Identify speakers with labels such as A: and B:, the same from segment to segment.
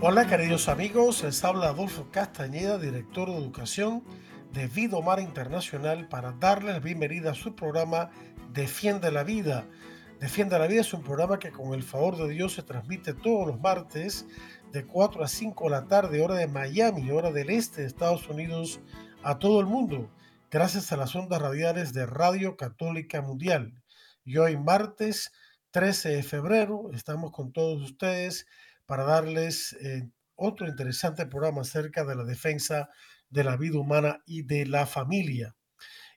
A: Hola queridos amigos, les habla Adolfo Castañeda, director de educación de Vida Mar Internacional para darles bienvenida a su programa Defiende la Vida. Defiende la Vida es un programa que con el favor de Dios se transmite todos los martes de 4 a 5 de la tarde, hora de Miami, hora del este de Estados Unidos, a todo el mundo, gracias a las ondas radiales de Radio Católica Mundial. Y hoy martes 13 de febrero estamos con todos ustedes para darles eh, otro interesante programa acerca de la defensa de la vida humana y de la familia.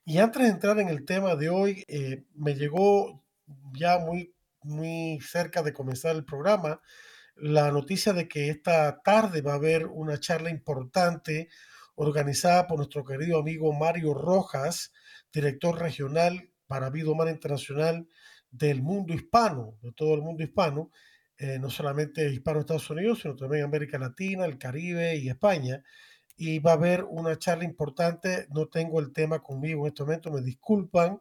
A: Y antes de entrar en el tema de hoy, eh, me llegó ya muy, muy cerca de comenzar el programa la noticia de que esta tarde va a haber una charla importante organizada por nuestro querido amigo Mario Rojas, director regional para Vida Humana Internacional del mundo hispano, de todo el mundo hispano, eh, no solamente hispano Estados Unidos, sino también América Latina, el Caribe y España y va a haber una charla importante. No tengo el tema conmigo en este momento, me disculpan,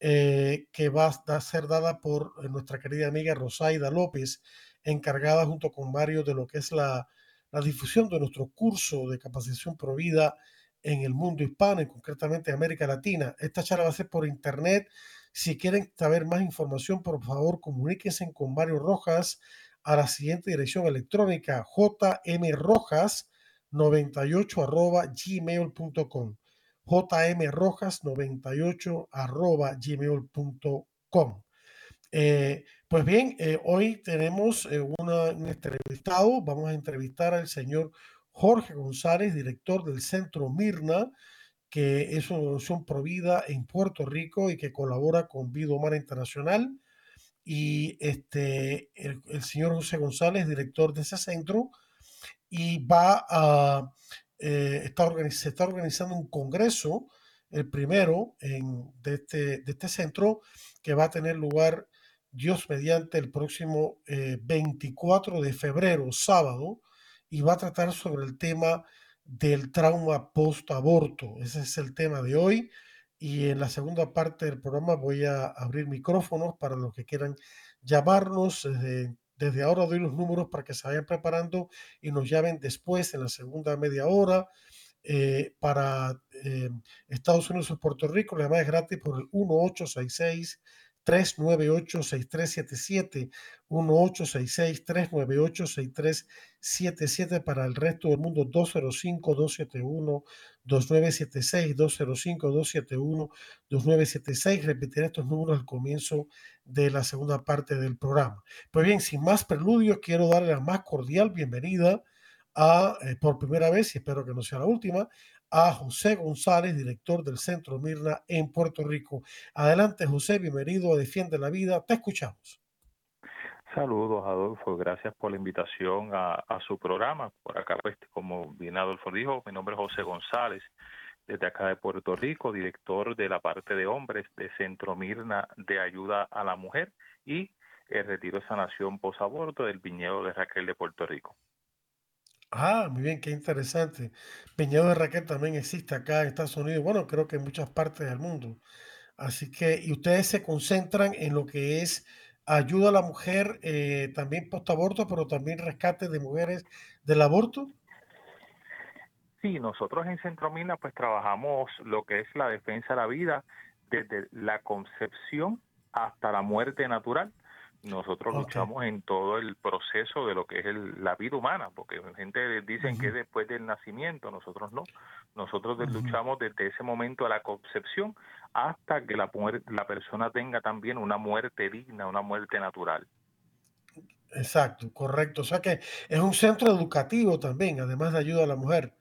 A: eh, que va a ser dada por eh, nuestra querida amiga Rosaida López, encargada junto con varios de lo que es la, la difusión de nuestro curso de capacitación provida en el mundo hispano y concretamente en América Latina. Esta charla va a ser por internet. Si quieren saber más información, por favor, comuníquense con Mario Rojas a la siguiente dirección electrónica jmrojas 98 arroba gmail.com jmrojas98 arroba gmail.com eh, pues bien, eh, hoy tenemos eh, un entrevistado, vamos a entrevistar al señor Jorge González, director del Centro Mirna, que es una organización provida en Puerto Rico y que colabora con Vida Humana Internacional. Y este, el, el señor José González, director de ese centro, y va a, eh, está se está organizando un congreso, el primero en, de, este, de este centro, que va a tener lugar, Dios mediante, el próximo 24 eh, de febrero, sábado, y va a tratar sobre el tema del trauma post-aborto. Ese es el tema de hoy. Y en la segunda parte del programa voy a abrir micrófonos para los que quieran llamarnos. Desde ahora doy los números para que se vayan preparando y nos llamen después en la segunda media hora. Eh, para eh, Estados Unidos o Puerto Rico, la llamada es gratis por el 1866 398-6377, 1866-398-6377 para el resto del mundo, 205-271-2976, 205-271-2976. Repetiré estos números al comienzo de la segunda parte del programa. Pues bien, sin más preludios, quiero darle la más cordial bienvenida a, eh, por primera vez, y espero que no sea la última, a José González, director del Centro Mirna en Puerto Rico. Adelante, José, bienvenido a Defiende la Vida. Te escuchamos.
B: Saludos, Adolfo. Gracias por la invitación a, su programa. Por acá, pues, como bien Adolfo dijo, mi nombre es José González, desde acá de Puerto Rico, director de la parte de hombres de Centro Mirna de Ayuda a la Mujer y el Retiro de Sanación Posaborto del Viñedo de Raquel de Puerto Rico.
A: Ah, muy bien, qué interesante. Peñado de Raquel también existe acá en Estados Unidos, bueno, creo que en muchas partes del mundo. Así que, y ustedes se concentran en lo que es ayuda a la mujer, eh, también post-aborto, pero también rescate de mujeres del aborto.
B: Sí, nosotros en Centro Mina pues trabajamos lo que es la defensa de la vida desde la concepción hasta la muerte natural nosotros luchamos en todo el proceso de lo que es la vida humana, porque gente dicen que después del nacimiento, nosotros no. Nosotros luchamos desde ese momento a la concepción hasta que la, la persona tenga también una muerte digna, una muerte natural.
A: Exacto, correcto. O sea que es un centro educativo también, además de ayuda a la mujer.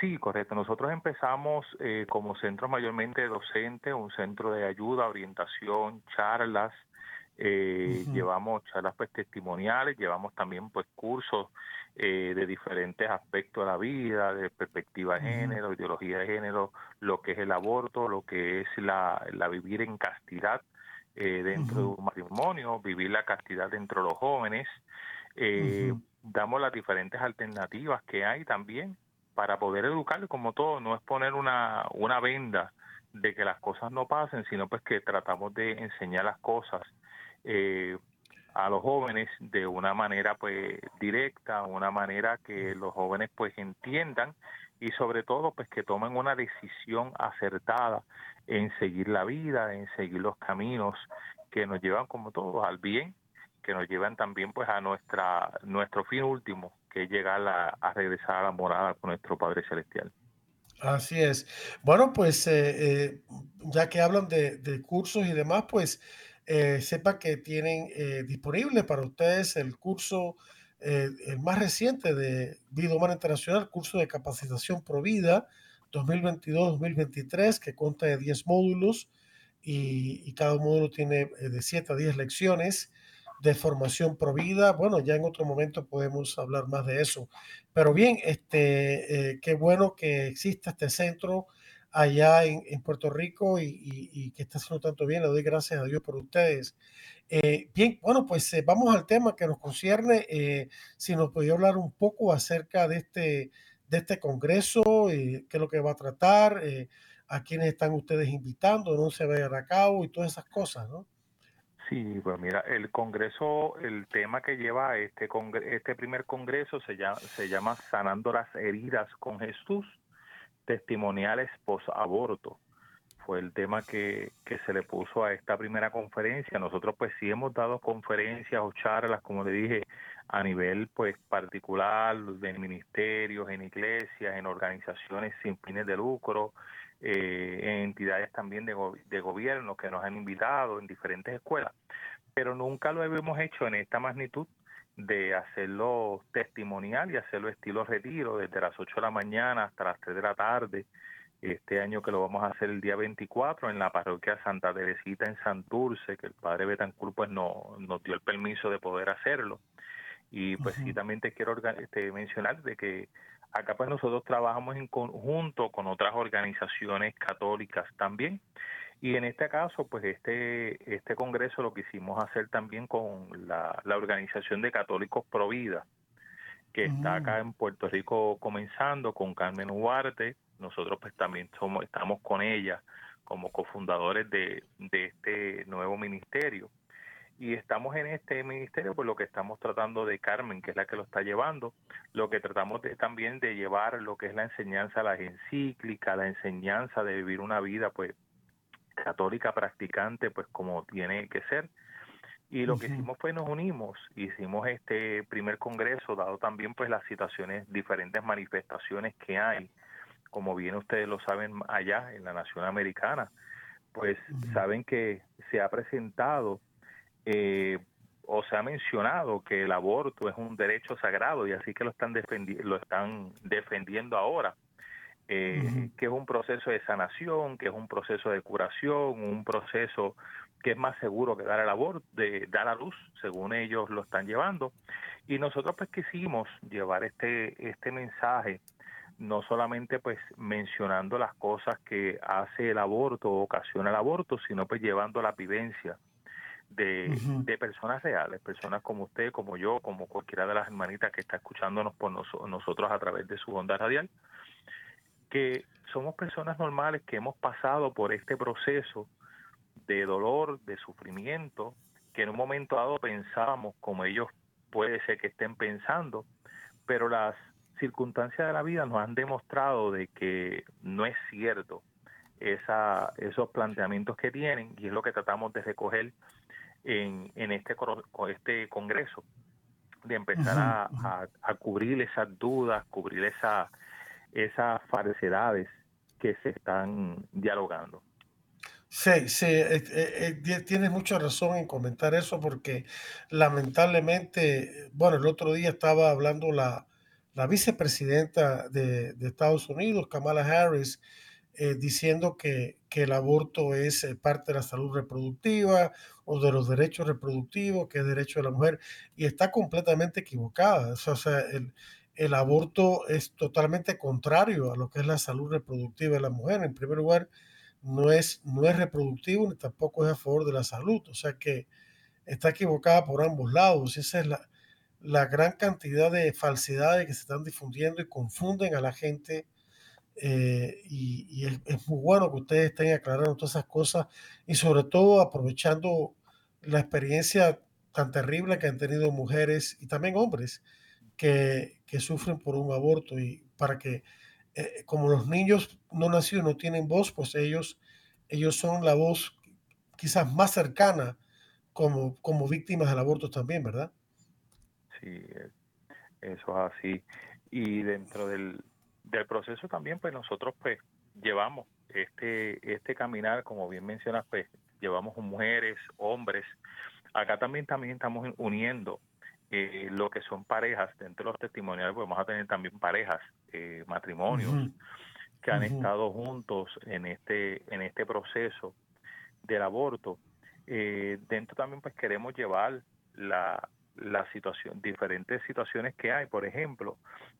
B: Sí, correcto. Nosotros empezamos eh, como centro mayormente docente, un centro de ayuda, orientación, charlas, eh, llevamos charlas pues testimoniales, llevamos también pues cursos eh, de diferentes aspectos de la vida, de perspectiva de género, ideología de género, lo que es el aborto, lo que es la, la vivir en castidad eh, dentro de un matrimonio, vivir la castidad dentro de los jóvenes. Damos las diferentes alternativas que hay también para poder educar, como todo, no es poner una, una venda de que las cosas no pasen, sino pues que tratamos de enseñar las cosas eh, a los jóvenes de una manera pues directa, una manera que los jóvenes pues entiendan y sobre todo pues que tomen una decisión acertada en seguir la vida, en seguir los caminos que nos llevan como todos al bien, que nos llevan también pues a nuestra nuestro fin último, que es llegar a, regresar a la morada con nuestro Padre Celestial.
A: Así es. Bueno, pues eh, eh, ya que hablan de, de cursos y demás, pues eh, sepa que tienen eh, disponible para ustedes el curso, eh, el más reciente de Vida Humana Internacional, curso de capacitación Provida 2022-2023, que cuenta de 10 módulos y, cada módulo tiene de 7 a 10 lecciones de formación Provida. Bueno, ya en otro momento podemos hablar más de eso. Pero bien, este, qué bueno que exista este centro allá en, Puerto Rico y, que está haciendo tanto bien. Le doy gracias a Dios por ustedes. Eh, bien, bueno, pues eh, vamos al tema que nos concierne. Eh, si nos podía hablar un poco acerca de este, de este congreso, qué es lo que va a tratar, a quiénes están ustedes invitando, no se vaya a cabo y todas esas cosas, ¿no?
B: Sí, pues mira, el Congreso, el tema que lleva este, este primer Congreso se llama, se llama Sanando las heridas con Jesús testimoniales post-aborto. Fue el tema que, que se le puso a esta primera conferencia. Nosotros pues sí hemos dado conferencias o charlas, como le dije, a nivel pues particular, de ministerios, en iglesias, en organizaciones sin fines de lucro, eh, en entidades también de, de gobierno que nos han invitado en diferentes escuelas, pero nunca lo hemos hecho en esta magnitud de hacerlo testimonial y hacerlo estilo retiro desde las 8 de la mañana hasta las 3 de la tarde. Este año que lo vamos a hacer el día 24 en la parroquia Santa Teresita en Santurce, que el padre Betancourt pues no, nos dio el permiso de poder hacerlo. Y pues sí, también te quiero este, mencionar de que acá pues nosotros trabajamos en conjunto con otras organizaciones católicas también y en este caso, pues este, este congreso lo quisimos hacer también con la, Organización de Católicos Pro Vida, que está acá mm. en Puerto Rico comenzando con Carmen Huarte. Nosotros pues también somos, estamos con ella como cofundadores de, de este nuevo ministerio. Y estamos en este ministerio, pues lo que estamos tratando de Carmen, que es la que lo está llevando, lo que tratamos de, también de llevar lo que es la enseñanza, las encíclicas, la enseñanza de vivir una vida pues católica practicante, pues como tiene que ser. Y lo que hicimos fue nos unimos, hicimos este primer congreso, dado también pues las situaciones, diferentes manifestaciones que hay, como bien ustedes lo saben allá en la nación americana, pues saben que se ha presentado eh, o se ha mencionado que el aborto es un derecho sagrado y así que lo están, lo están defendiendo ahora eh, que es un proceso de sanación, que es un proceso de curación, un proceso que es más seguro que dar el aborto, de dar a luz, según ellos lo están llevando. Y nosotros pues quisimos llevar este, este mensaje, no solamente pues mencionando las cosas que hace el aborto o ocasiona el aborto, sino pues llevando la vivencia de, de personas reales, personas como usted, como yo, como cualquiera de las hermanitas que está escuchándonos por nosotros a través de su onda radial, que somos personas normales que hemos pasado por este proceso de dolor, de sufrimiento, que en un momento dado pensábamos como ellos puede ser que estén pensando, pero las circunstancias de la vida nos han demostrado de que no es cierto. Esa, esos planteamientos que tienen y es lo que tratamos de recoger en, en este, este congreso, de empezar a, a, cubrir esas dudas, cubrir esa, esas falsedades que se están dialogando.
A: Sí, sí, eh, eh, eh, tienes mucha razón en comentar eso porque lamentablemente, bueno, el otro día estaba hablando la, la vicepresidenta de, Estados Unidos, Kamala Harris, eh, diciendo que, que, el aborto es eh, parte de la salud reproductiva o de los derechos reproductivos, que es derecho de la mujer, y está completamente equivocada. O sea, el, el aborto es totalmente contrario a lo que es la salud reproductiva de la mujer. En primer lugar, no es, no es reproductivo ni tampoco es a favor de la salud. O sea que está equivocada por ambos lados. Esa es la, la gran cantidad de falsedades que se están difundiendo y confunden a la gente. Eh, y, es, muy bueno que ustedes estén aclarando todas esas cosas y sobre todo aprovechando la experiencia tan terrible que han tenido mujeres y también hombres que, sufren por un aborto y para que eh, como los niños no nacidos no tienen voz, pues ellos, ellos son la voz quizás más cercana como, como víctimas del aborto también, ¿verdad?
B: Sí, eso es así. Y dentro del, del proceso también, pues nosotros pues llevamos este, este caminar, como bien mencionas, pues llevamos mujeres, hombres. Acá también, también estamos uniendo eh, lo que son parejas. Dentro de los testimoniales pues, vamos a tener también parejas, eh, matrimonios, que han estado juntos en este, en este proceso del aborto. Eh, dentro también pues queremos llevar la, la situación, diferentes situaciones que hay, por ejemplo,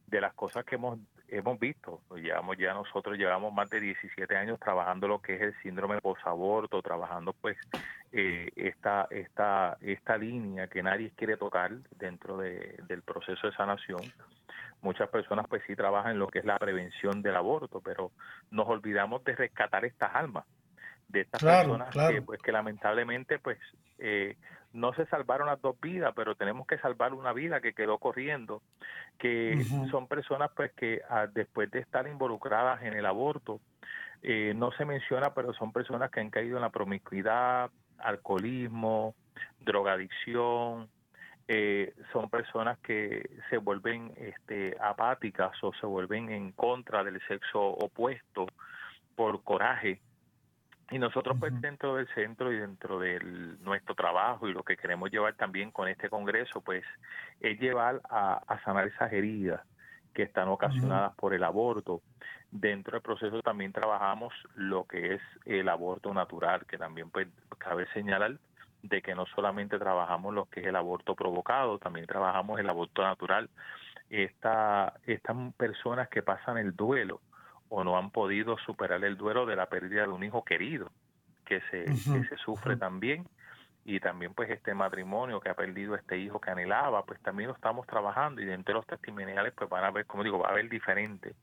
B: de las cosas que hemos hemos visto, llevamos ya nosotros llevamos más de 17 años trabajando lo que es el síndrome posaborto, trabajando pues eh, esta esta esta línea que nadie quiere tocar dentro de, del proceso de sanación. Muchas personas pues sí trabajan en lo que es la prevención del aborto, pero nos olvidamos de rescatar estas almas de estas personas que pues que lamentablemente pues eh, no se salvaron las dos vidas, pero tenemos que salvar una vida que quedó corriendo, que son personas pues que ah, después de estar involucradas en el aborto, eh, no se menciona, pero son personas que han caído en la promiscuidad, alcoholismo, drogadicción, eh, son personas que se vuelven este, apáticas o se vuelven en contra del sexo opuesto por coraje y nosotros pues dentro del centro y dentro de nuestro trabajo y lo que queremos llevar también con este congreso pues es llevar a, sanar esas heridas que están ocasionadas por el aborto. Dentro del proceso también trabajamos lo que es el aborto natural, que también pues cabe señalar de que no solamente trabajamos lo que es el aborto provocado, también trabajamos el aborto natural. Esta, estas personas que pasan el duelo, o no han podido superar el duelo de la pérdida de un hijo querido, que se, se sufre también, y también pues este matrimonio que ha perdido este hijo que anhelaba, pues también lo estamos trabajando. Y dentro de los testimoniales pues van a ver, como digo, va a haber diferentes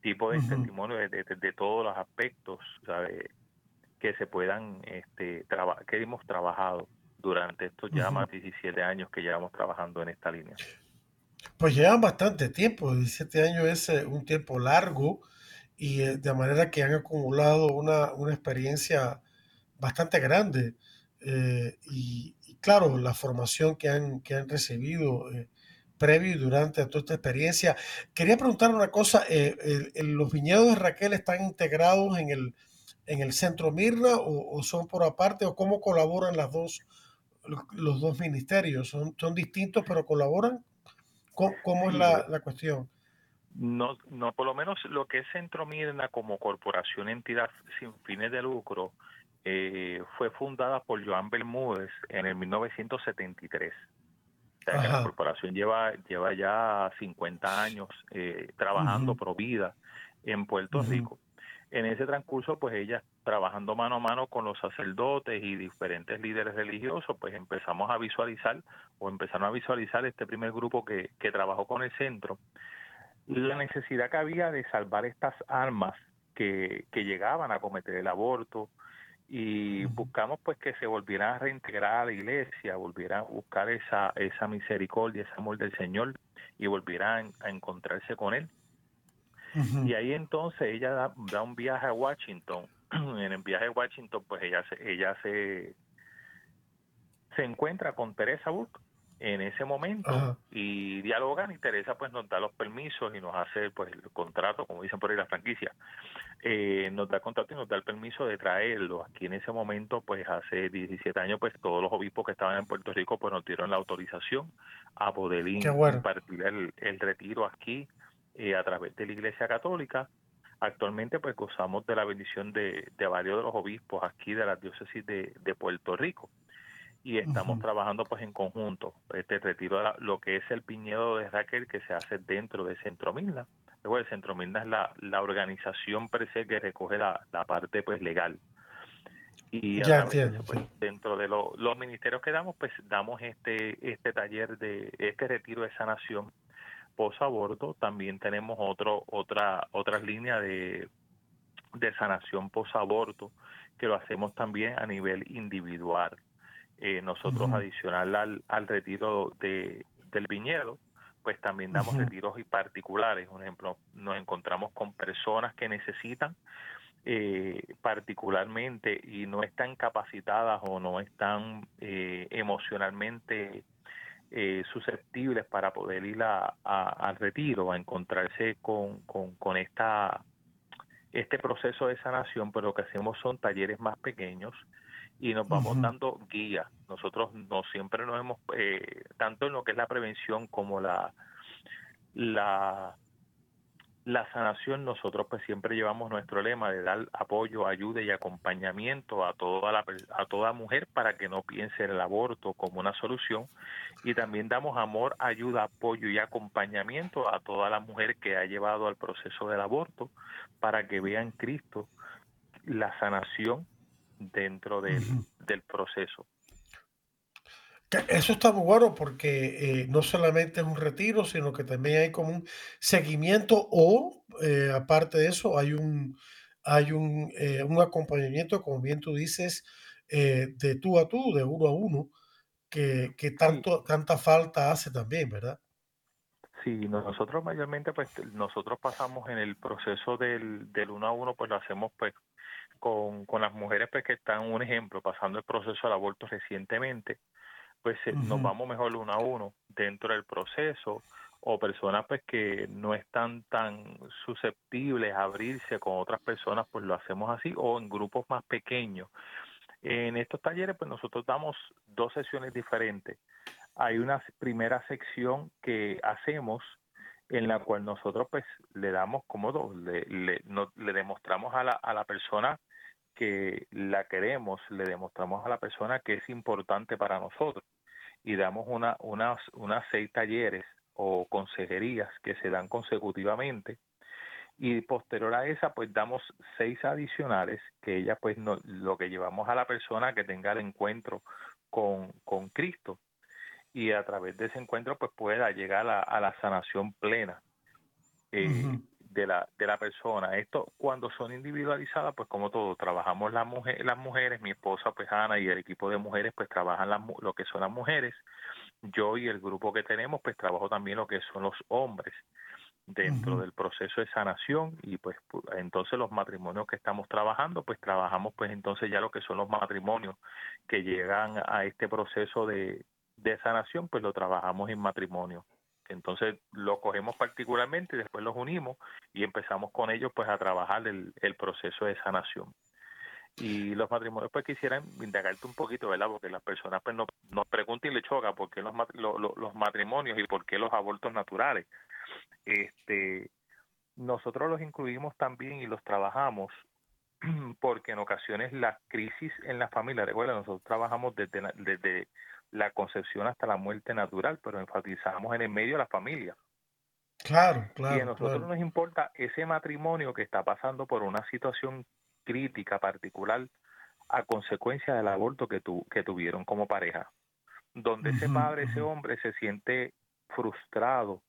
B: tipos de testimonios de, todos los aspectos que se puedan, este, que hemos trabajado durante estos ya más de 17 años que llevamos trabajando en esta línea.
A: Pues llevan bastante tiempo, 17 años es eh, un tiempo largo y eh, de manera que han acumulado una, una experiencia bastante grande. Eh, y, claro, la formación que han, que han recibido eh, previo y durante toda esta experiencia. Quería preguntar una cosa, ¿los viñedos de Raquel están integrados en el, en el centro Mirna o, son por aparte o cómo colaboran las dos, los, dos ministerios? ¿Son, ¿Son distintos pero colaboran? ¿Cómo, es la, la cuestión?
B: No, no, por lo menos lo que es Centro Mirna como corporación entidad sin fines de lucro eh, fue fundada por Joan Bermúdez en el 1973. O sea, que la corporación lleva lleva ya 50 años eh, trabajando pro vida en Puerto Rico. En ese transcurso, pues ella trabajando mano a mano con los sacerdotes y diferentes líderes religiosos, pues empezamos a visualizar o empezaron a visualizar este primer grupo que, que trabajó con el centro la necesidad que había de salvar estas almas que, que llegaban a cometer el aborto y buscamos pues que se volvieran a reintegrar a la iglesia, volvieran a buscar esa, esa misericordia, ese amor del Señor y volvieran a encontrarse con Él. Y ahí entonces ella da, un viaje a Washington. en el viaje a Washington pues ella se, ella se, se encuentra con Teresa Burke en ese momento y dialogan y Teresa pues nos da los permisos y nos hace pues el contrato, como dicen por ahí la franquicia, eh, nos da el contrato y nos da el permiso de traerlo. Aquí en ese momento pues hace 17 años pues todos los obispos que estaban en Puerto Rico pues nos dieron la autorización a poder impartir el, retiro aquí eh, a través de la Iglesia Católica. Actualmente pues gozamos de la bendición de, varios de los obispos aquí de la diócesis de, Puerto Rico y estamos trabajando pues en conjunto este retiro de lo que es el piñedo de Raquel que se hace dentro de Centro Milna. Luego el Centro Milna es la, la organización per se que recoge la, parte pues legal. Y ya pues, dentro de los ministerios que damos pues damos este este taller de este retiro de sanación posaborto, también tenemos otro, otra, otras líneas de, de sanación posaborto que lo hacemos también a nivel individual. Eh, nosotros, adicional al, al retiro de, del viñedo, pues también damos retiros y particulares. Por ejemplo, nos encontramos con personas que necesitan eh, particularmente y no están capacitadas o no están eh, emocionalmente eh, susceptibles para poder ir a, al retiro, a encontrarse con, con, esta, este proceso de sanación, pero lo que hacemos son talleres más pequeños y nos vamos dando guías. Nosotros no siempre nos hemos, eh, tanto en lo que es la prevención como la, la la sanación nosotros pues siempre llevamos nuestro lema de dar apoyo, ayuda y acompañamiento a toda la, a toda mujer para que no piense en el aborto como una solución y también damos amor, ayuda, apoyo y acompañamiento a toda la mujer que ha llevado al proceso del aborto para que vean Cristo la sanación dentro del, del proceso.
A: Eso está muy bueno porque eh, no solamente es un retiro, sino que también hay como un seguimiento o, eh, aparte de eso, hay un, hay un, eh, un acompañamiento, como bien tú dices, de tú a tú, de uno a uno, que, que tanto, tanta falta hace también, ¿verdad?
B: Sí, nosotros mayormente, pues nosotros pasamos en el proceso del, del uno a uno, pues lo hacemos pues con, con las mujeres pues que están, un ejemplo, pasando el proceso del aborto recientemente pues eh, nos vamos mejor uno a uno dentro del proceso o personas pues que no están tan susceptibles a abrirse con otras personas, pues lo hacemos así o en grupos más pequeños. En estos talleres pues nosotros damos dos sesiones diferentes. Hay una primera sección que hacemos en la cual nosotros pues le damos como dos, le, le, le demostramos a la, a la persona que la queremos, le demostramos a la persona que es importante para nosotros. Y damos una, unas, unas seis talleres o consejerías que se dan consecutivamente. Y posterior a esa pues damos seis adicionales que ella pues no, lo que llevamos a la persona que tenga el encuentro con, con Cristo. Y a través de ese encuentro pues pueda llegar a, la sanación plena. Eh, de, la, de la persona. Esto cuando son individualizadas pues como todo, trabajamos las, mujeres las mujeres, mi esposa pues Ana y el equipo de mujeres pues trabajan las, lo que son las mujeres, yo y el grupo que tenemos pues trabajo también lo que son los hombres dentro del proceso de sanación y pues entonces los matrimonios que estamos trabajando pues trabajamos pues entonces ya lo que son los matrimonios que llegan a este proceso de, de sanación pues lo trabajamos en matrimonio entonces lo cogemos particularmente y después los unimos y empezamos con ellos pues a trabajar el, el proceso de sanación y los matrimonios pues quisieran indagarte un poquito, ¿verdad? Porque las personas pues nos, nos preguntan y le choca por qué los, los matrimonios y por qué los abortos naturales. Este, nosotros los incluimos también y los trabajamos porque en ocasiones la crisis en la familia, recuerda, nosotros trabajamos desde, desde la concepción hasta la muerte natural, pero enfatizamos en el medio de la familia.
A: Claro, claro.
B: Y a nosotros nos importa ese matrimonio que está pasando por una situación crítica particular a consecuencia del aborto que, tu, que tuvieron como pareja, donde ese padre, ese hombre se siente frustrado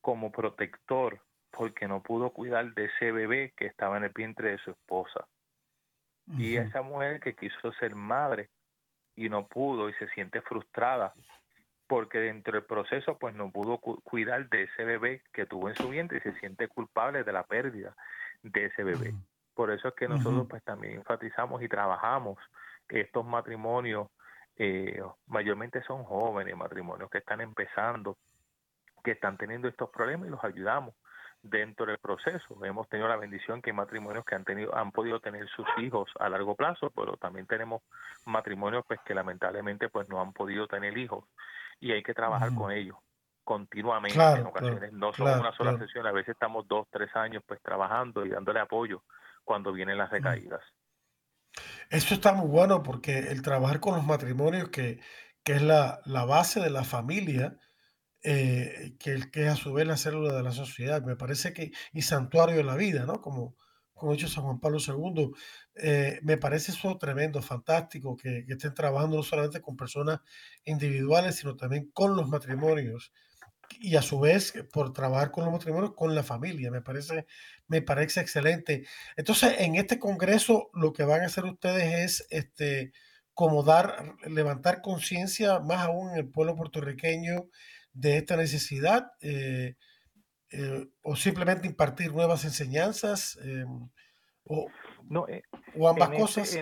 B: como protector porque no pudo cuidar de ese bebé que estaba en el vientre de su esposa. Y esa mujer que quiso ser madre y no pudo y se siente frustrada porque dentro del proceso pues no pudo cuidar de ese bebé que tuvo en su vientre y se siente culpable de la pérdida de ese bebé. Por eso es que nosotros pues también enfatizamos y trabajamos estos matrimonios, eh, mayormente son jóvenes, matrimonios que están empezando, que están teniendo estos problemas y los ayudamos dentro del proceso. Hemos tenido la bendición que hay matrimonios que han tenido, han podido tener sus hijos a largo plazo, pero también tenemos matrimonios pues que lamentablemente pues no han podido tener hijos y hay que trabajar con ellos continuamente en ocasiones. no son una sola sesión, a veces estamos dos, tres años pues trabajando y dándole apoyo cuando vienen las recaídas.
A: Eso está muy bueno porque el trabajar con los matrimonios, que, que es la, la, base de la familia, eh, que, que es a su vez la célula de la sociedad, me parece que, y santuario de la vida, ¿no? Como, como ha dicho San Juan Pablo II, eh, me parece eso tremendo, fantástico, que, que, estén trabajando no solamente con personas individuales, sino también con los matrimonios y a su vez por trabajar con los matrimonios con la familia. Me parece, me parece excelente. Entonces, en este congreso lo que van a hacer ustedes es este, como dar, levantar conciencia más aún en el pueblo puertorriqueño de esta necesidad eh, eh, o simplemente impartir nuevas enseñanzas eh, o,
B: no,
A: o ambas este cosas.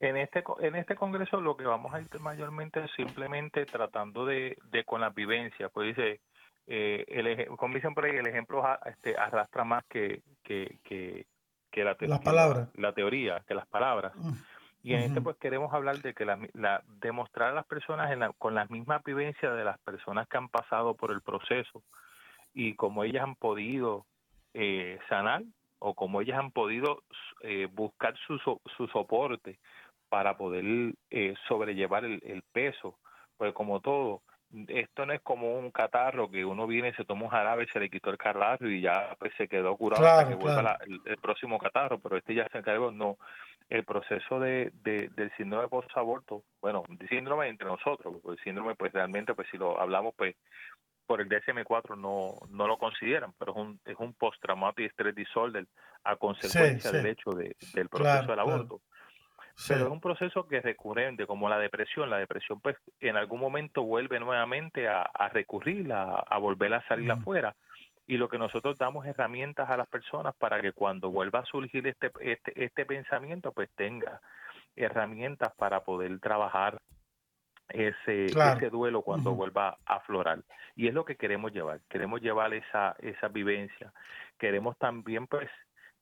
B: En este, en este congreso lo que vamos a ir mayormente es simplemente tratando de, de con la vivencia, pues dice, eh, el, como dicen por ahí, el ejemplo este, arrastra más que, que, que, la, la, teoría, que las palabras. Mm, y en este pues queremos hablar de que la, la demostrar a las personas en con la misma vivencia de las personas que han pasado por el proceso y cómo ellas han podido eh, sanar o cómo ellas han podido eh, buscar su, su soporte para poder eh, sobrellevar el, peso. Pues como todo, esto no es como un catarro que uno viene, se toma un jarabe, se le quitó el catarro y ya pues se quedó curado hasta que vuelva el, próximo catarro, pero este ya se encargó, no. El proceso de, de del síndrome post-aborto, bueno, síndrome entre nosotros, porque el síndrome pues realmente pues si lo hablamos pues por el DSM-4 no, no lo consideran, pero es un, es un post-traumatic stress disorder a consecuencia del hecho de, del proceso del aborto. Pero es un proceso que es recurrente, como la depresión. La depresión, pues, en algún momento vuelve nuevamente a, a recurrir, a, volver a salir afuera. Y lo que nosotros damos herramientas a las personas para que cuando vuelva a surgir este, este, este pensamiento, pues tenga herramientas para poder trabajar ese, ese duelo cuando vuelva a aflorar. Y es lo que queremos llevar. Queremos llevar esa, esa vivencia. Queremos también, pues,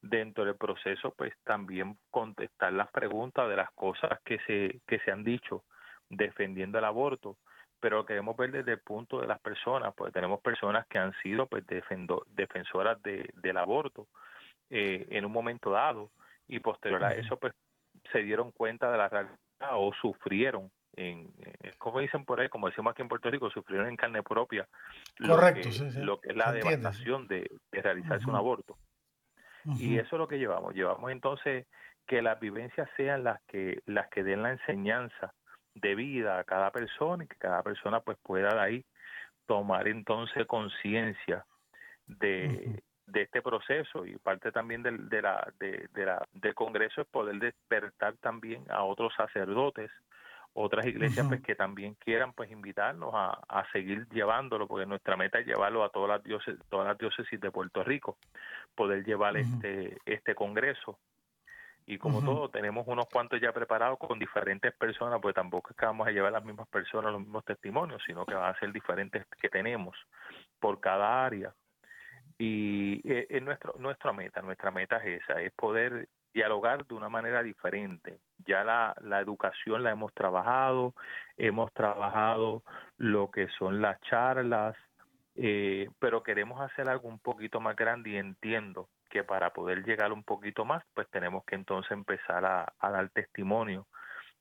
B: dentro del proceso, pues también contestar las preguntas de las cosas que se, que se han dicho defendiendo el aborto, pero queremos ver desde el punto de las personas, pues tenemos personas que han sido pues defendo, defensoras de, del aborto eh, en un momento dado y posterior a eso pues se dieron cuenta de la realidad o sufrieron en, eh, como dicen por ahí, como decimos aquí en Puerto Rico, sufrieron en carne propia lo, que, lo que es la devastación de, realizarse un aborto. Y eso es lo que llevamos. Llevamos entonces que las vivencias sean las que, las que den la enseñanza de vida a cada persona y que cada persona pues pueda de ahí tomar entonces conciencia de, de este proceso y parte también del, de la, de, de la, del Congreso es poder despertar también a otros sacerdotes, otras iglesias pues que también quieran pues invitarnos a, a, seguir llevándolo porque nuestra meta es llevarlo a todas las diócesis, todas las diócesis de Puerto Rico poder llevar este este congreso y como todo tenemos unos cuantos ya preparados con diferentes personas pues tampoco es que vamos a llevar las mismas personas los mismos testimonios sino que van a ser diferentes que tenemos por cada área y eh, es nuestro nuestra meta nuestra meta es esa es poder dialogar de una manera diferente. Ya la, la educación la hemos trabajado, hemos trabajado lo que son las charlas, eh, pero queremos hacer algo un poquito más grande y entiendo que para poder llegar un poquito más, pues tenemos que entonces empezar a, dar testimonio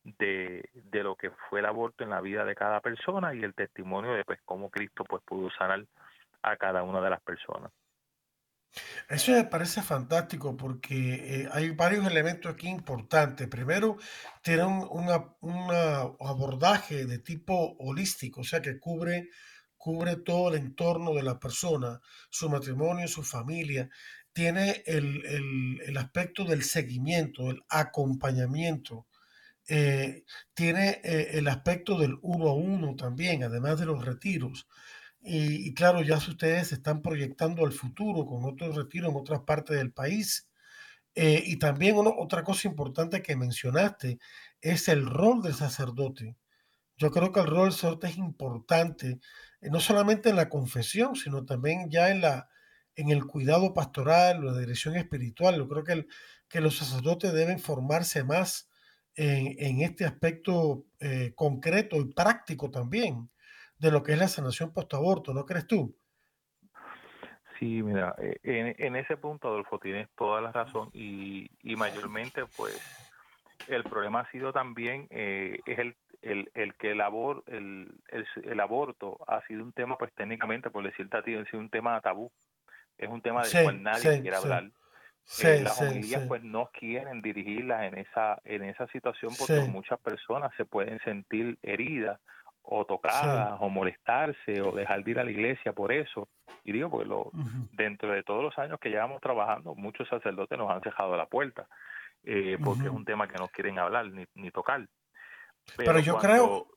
B: de, de, lo que fue el aborto en la vida de cada persona y el testimonio de pues cómo Cristo pues pudo sanar a cada una de las personas.
A: Eso me parece fantástico porque eh, hay varios elementos aquí importantes. Primero, tiene un abordaje de tipo holístico, o sea, que cubre, cubre todo el entorno de la persona, su matrimonio, su familia. Tiene el, el- aspecto del seguimiento, el acompañamiento. Eh, tiene eh, el aspecto del uno a uno también, además de los retiros. Y, claro, ya ustedes se están proyectando al futuro con otros retiros en otras partes del país. Eh, y también otra cosa importante que mencionaste es el rol del sacerdote. Yo creo que el rol del sacerdote es importante, no solamente en la confesión, sino también ya en, la, en el cuidado pastoral, la dirección espiritual. Yo creo que, que los sacerdotes deben formarse más en, este aspecto eh, concreto y práctico también de lo que es la sanación post-aborto, ¿no crees tú?
B: Sí, mira, eh, en, ese punto, Adolfo, tienes toda la razón y, mayormente, pues, el problema ha sido también, eh, es el, el, el que el, el, el, aborto ha sido un tema, pues, técnicamente, por decirte a ti, ha sido un tema tabú, es un tema de cual nadie quiere hablar. Eh, las familias pues no quieren dirigirlas en esa en esa situación porque muchas personas se pueden sentir heridas o tocadas o molestarse o dejar de ir a la iglesia por eso. Y digo porque lo, dentro de todos los años que llevamos trabajando muchos sacerdotes nos han dejado la puerta eh, porque es un tema que no quieren hablar ni, ni tocar.
A: Pero, yo creo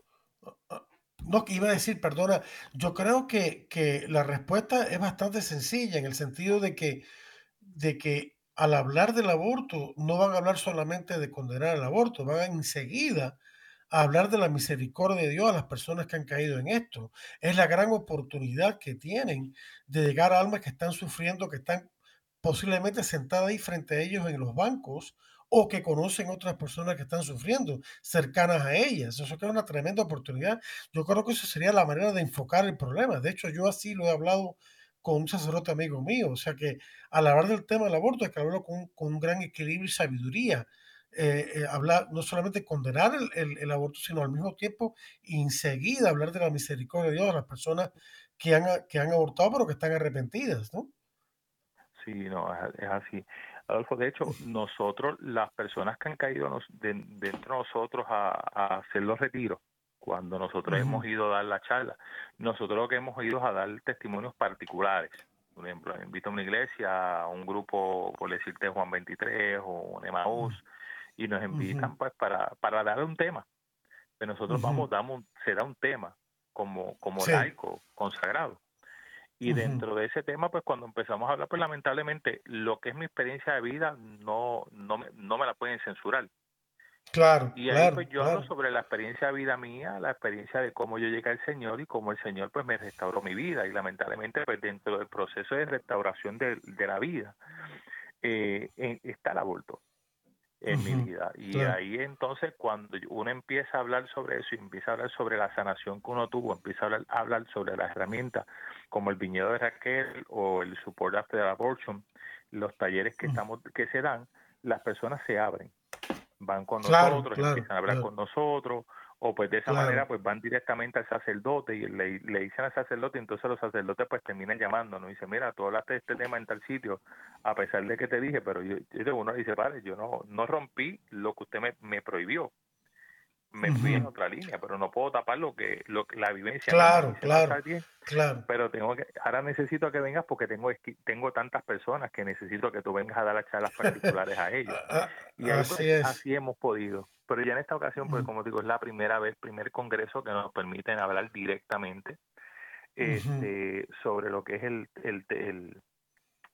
A: no, iba a decir, perdona, yo creo que, que, la respuesta es bastante sencilla en el sentido de que, de que al hablar del aborto, no van a hablar solamente de condenar el aborto, van enseguida a hablar de la misericordia de Dios a las personas que han caído en esto. Es la gran oportunidad que tienen de llegar a almas que están sufriendo, que están posiblemente sentadas ahí frente a ellos en los bancos o que conocen otras personas que están sufriendo cercanas a ellas. Eso es una tremenda oportunidad. Yo creo que eso sería la manera de enfocar el problema. De hecho, yo así lo he hablado con un sacerdote amigo mío. O sea que al hablar del tema del aborto hay que hablarlo con, un gran equilibrio y sabiduría. Eh, eh, hablar, no solamente condenar el, aborto, sino al mismo tiempo enseguida hablar de la misericordia de Dios a las personas que han, que han abortado pero que están arrepentidas, ¿no?
B: Sí, no, es así. Adolfo, de hecho, nosotros, las personas que han caído dentro de nosotros a, a hacer los retiros, cuando nosotros hemos ido a dar la charla. Nosotros lo que hemos ido a dar testimonios particulares. Por ejemplo, invito a una iglesia, a un grupo, por decirte Juan 23 o un Emaús, y nos invitan pues para, para dar un tema. Pero nosotros vamos, damos, se da un tema como, como laico, consagrado. Y dentro de ese tema, pues cuando empezamos a hablar, pues lamentablemente lo que es mi experiencia de vida no, no, me, no me la pueden censurar.
A: Claro.
B: Y ahí pues yo hablo sobre la experiencia de vida mía, la experiencia de cómo yo llegué al Señor y cómo el Señor pues me restauró mi vida. Y lamentablemente pues dentro del proceso de restauración de, la vida eh, está el aborto en mi vida. Y ahí entonces cuando uno empieza a hablar sobre eso y empieza a hablar sobre la sanación que uno tuvo, empieza a hablar, a hablar sobre las herramientas como el viñedo de Raquel o el support after abortion, los talleres que, estamos, que se dan, las personas se abren van con nosotros, empiezan a hablar con nosotros, o pues de esa manera pues van directamente al sacerdote y le, le dicen al sacerdote, entonces los sacerdotes pues terminan llamándonos y dicen, mira, tú hablaste de este tema en tal sitio, a pesar de que te dije, pero yo, yo uno dice, vale, yo no, no rompí lo que usted me, me prohibió, me fui en otra línea, pero no puedo tapar lo que, lo, la vivencia.
A: Claro, claro, claro.
B: Pero tengo que, ahora necesito que vengas porque tengo tengo tantas personas que necesito que tú vengas a dar las charlas particulares a ellos. Ah, y pues, así, así hemos podido. Pero ya en esta ocasión, pues como digo, es la primera vez, primer congreso que nos permiten hablar directamente este, sobre lo que es el, el, el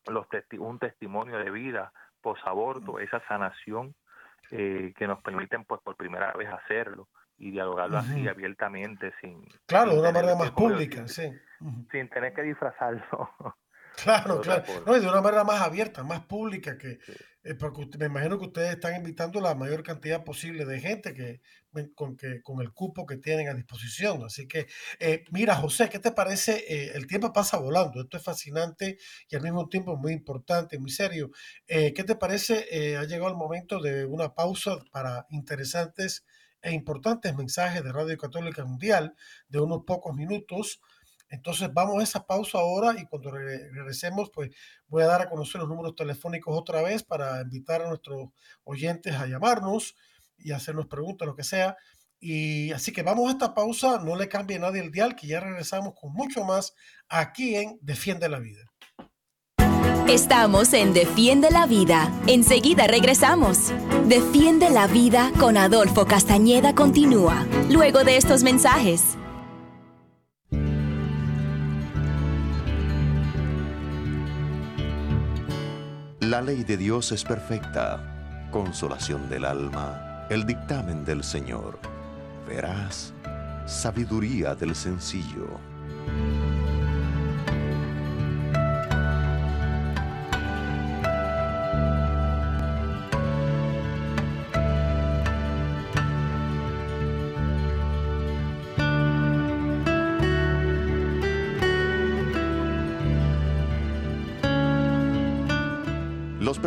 B: los un testimonio de vida posaborto, esa sanación eh, que nos permiten pues por primera vez hacerlo y dialogarlo así abiertamente sin
A: claro de una manera más pública sí.
B: Sin tener que disfrazarlo.
A: Claro, claro. No, y de una manera más abierta, más pública, que eh, porque me imagino que ustedes están invitando la mayor cantidad posible de gente que con, que, con el cupo que tienen a disposición. Así que, eh, mira, José, ¿qué te parece? Eh, el tiempo pasa volando, esto es fascinante y al mismo tiempo muy importante, muy serio. ¿Qué te parece? ha llegado el momento de una pausa para interesantes e importantes mensajes de Radio Católica Mundial de unos pocos minutos. Entonces vamos a esa pausa ahora y cuando regresemos, pues voy a dar a conocer los números telefónicos otra vez para invitar a nuestros oyentes a llamarnos y hacernos preguntas, lo que sea. Y así que vamos a esta pausa, no le cambie nadie el dial, que ya regresamos con mucho más aquí en Defiende la Vida.
C: Estamos en Defiende la Vida. Enseguida regresamos. Defiende la Vida con Adolfo Castañeda continúa, luego de estos mensajes.
D: La ley de Dios es perfecta, consolación del alma, el dictamen del Señor. Verás, sabiduría del sencillo.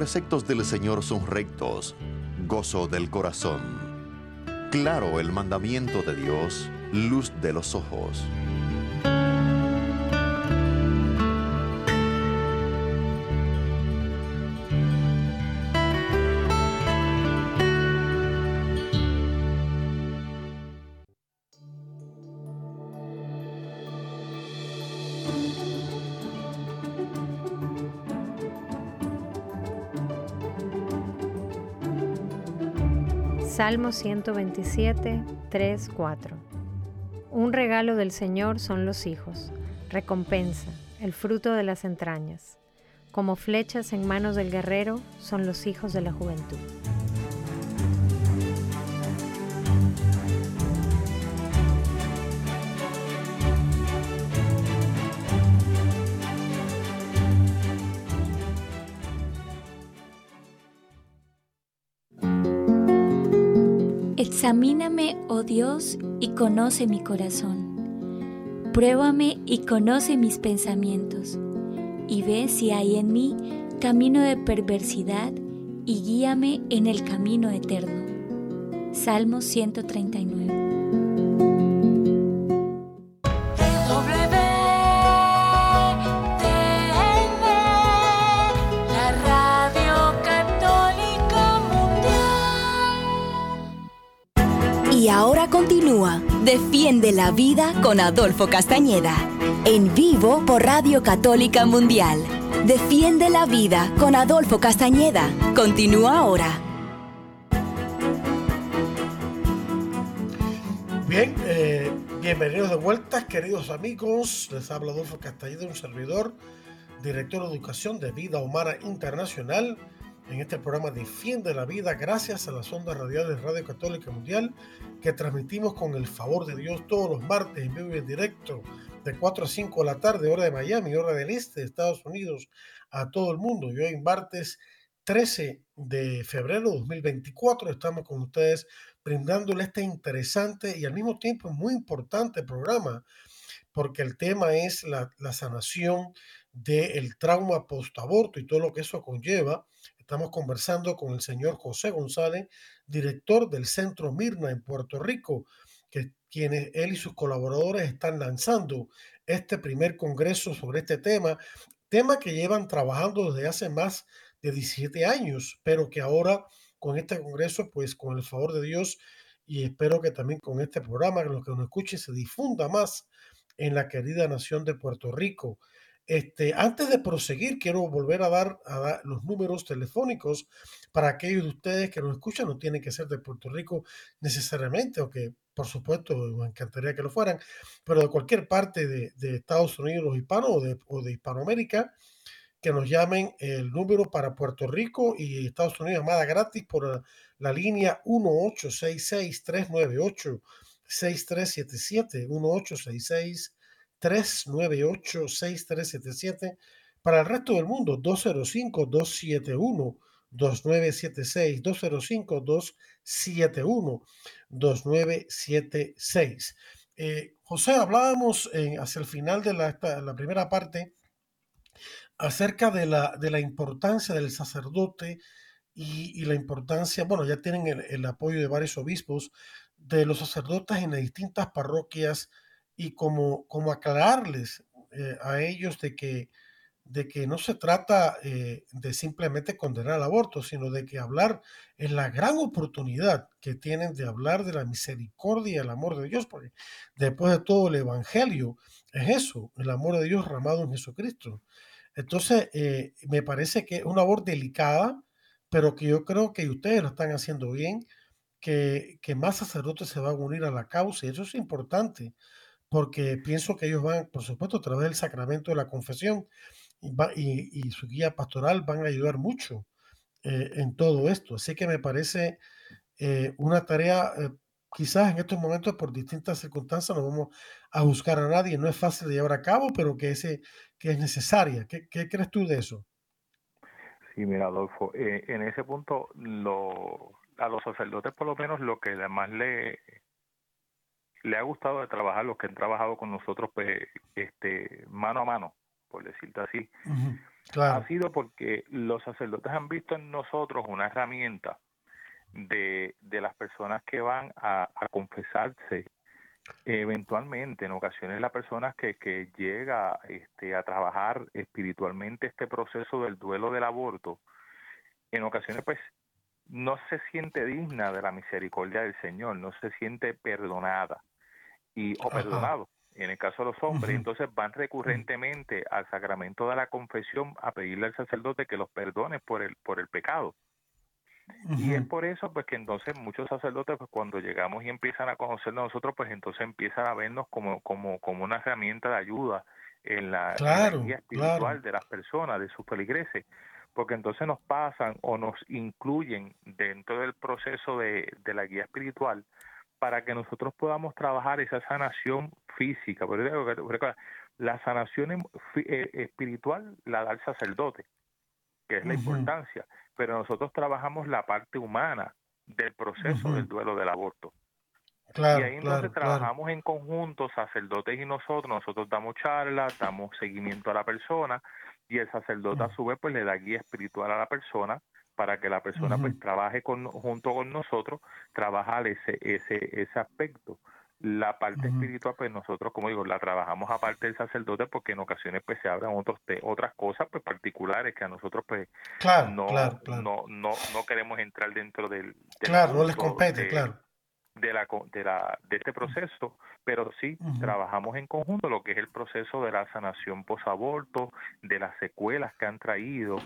D: Preceptos del Señor son rectos, gozo del corazón. Claro el mandamiento de Dios, luz de los ojos.
E: Salmo 127, 3, 4. Un regalo del Señor son los hijos, recompensa, el fruto de las entrañas. Como flechas en manos del guerrero son los hijos de la juventud.
F: Examíname, oh Dios, y conoce mi corazón. Pruébame y conoce mis pensamientos, y ve si hay en mí camino de perversidad, y guíame en el camino eterno. Salmo 139.
C: Continúa Defiende la Vida con Adolfo Castañeda. En vivo por Radio Católica Mundial. Defiende la Vida con Adolfo Castañeda. Continúa ahora.
A: Bien, eh, bienvenidos de vuelta, queridos amigos. Les habla Adolfo Castañeda, un servidor, director de Educación de Vida Humana Internacional en este programa Defiende la Vida gracias a las ondas radiales de Radio Católica Mundial que transmitimos con el favor de Dios todos los martes en vivo y en directo de 4 a 5 de la tarde, hora de Miami, hora del este de Estados Unidos, a todo el mundo. Y hoy martes 13 de febrero de 2024 estamos con ustedes brindándole este interesante y al mismo tiempo muy importante programa porque el tema es la, la sanación del trauma post-aborto y todo lo que eso conlleva Estamos conversando con el señor José González, director del Centro Mirna en Puerto Rico, que quienes él y sus colaboradores están lanzando este primer congreso sobre este tema, tema que llevan trabajando desde hace más de 17 años, pero que ahora con este congreso, pues con el favor de Dios y espero que también con este programa, que los que nos escuchen, se difunda más en la querida nación de Puerto Rico. Este, antes de proseguir, quiero volver a dar, a los números telefónicos para aquellos de ustedes que nos escuchan, no tienen que ser de Puerto Rico necesariamente, aunque por supuesto me encantaría que lo fueran, pero de cualquier parte de, Estados Unidos, los hispanos o de, o de, Hispanoamérica, que nos llamen el número para Puerto Rico y Estados Unidos, llamada gratis por la, línea 1866-398-6377, 1866 398-6377. Para el resto del mundo, 205-271-2976, 205-271-2976. Eh, José, hablábamos hacia el final de la, la, primera parte acerca de la, de la importancia del sacerdote y, la importancia, bueno, ya tienen el apoyo de varios obispos, de los sacerdotes en las distintas parroquias y como, como aclararles eh, a ellos de que, de que no se trata eh, de simplemente condenar al aborto, sino de que hablar es la gran oportunidad que tienen de hablar de la misericordia y el amor de Dios, porque después de todo el Evangelio es eso, el amor de Dios ramado en Jesucristo. Entonces, eh, me parece que es una labor delicada, pero que yo creo que ustedes lo están haciendo bien, que, que más sacerdotes se van a unir a la causa, y eso es importante porque pienso que ellos van, por supuesto, a través del sacramento de la confesión y, su guía pastoral van a ayudar mucho eh, en todo esto. Así que me parece eh, una tarea, eh, quizás en estos momentos por distintas circunstancias no vamos a buscar a nadie, no es fácil de llevar a cabo, pero que, ese, que es necesaria. ¿Qué, crees tú de eso?
B: Sí, mira, Adolfo, en ese punto a los sacerdotes por lo menos lo que además le le ha gustado de trabajar los que han trabajado con nosotros pues este mano a mano por decirte así. Ha sido porque los sacerdotes han visto en nosotros una herramienta de, de las personas que van a, a confesarse eventualmente en ocasiones la persona que, que llega este, a trabajar espiritualmente este proceso del duelo del aborto en ocasiones pues no se siente digna de la misericordia del Señor no se siente perdonada y o perdonado en el caso de los hombres, entonces van recurrentemente al sacramento de la confesión a pedirle al sacerdote que los perdone por el, por el pecado. Y es por eso pues que entonces muchos sacerdotes pues cuando llegamos y empiezan a conocernos nosotros pues entonces empiezan a vernos como, como, como una herramienta de ayuda en la, guía espiritual de las personas, de sus feligreses, porque entonces nos pasan o nos incluyen dentro del proceso de, de la guía espiritual para que nosotros podamos trabajar esa sanación física. La sanación em, eh, espiritual la da el sacerdote, que es la importancia, pero nosotros trabajamos la parte humana del proceso del duelo del aborto. y ahí entonces trabajamos en conjunto, sacerdotes y nosotros, nosotros damos charlas, damos seguimiento a la persona y el sacerdote a su vez pues le da guía espiritual a la persona para que la persona pues trabaje con, junto con nosotros, trabajar ese, ese, ese aspecto. La parte espiritual, pues nosotros, como digo, la trabajamos aparte del sacerdote porque en ocasiones pues se abran otros otras cosas pues particulares que a nosotros pues no, no, no, no queremos entrar dentro del...
A: claro, no les compete, claro
B: de, la, de, la, de este proceso, pero sí trabajamos en conjunto lo que es el proceso de la sanación posaborto, de las secuelas que han traído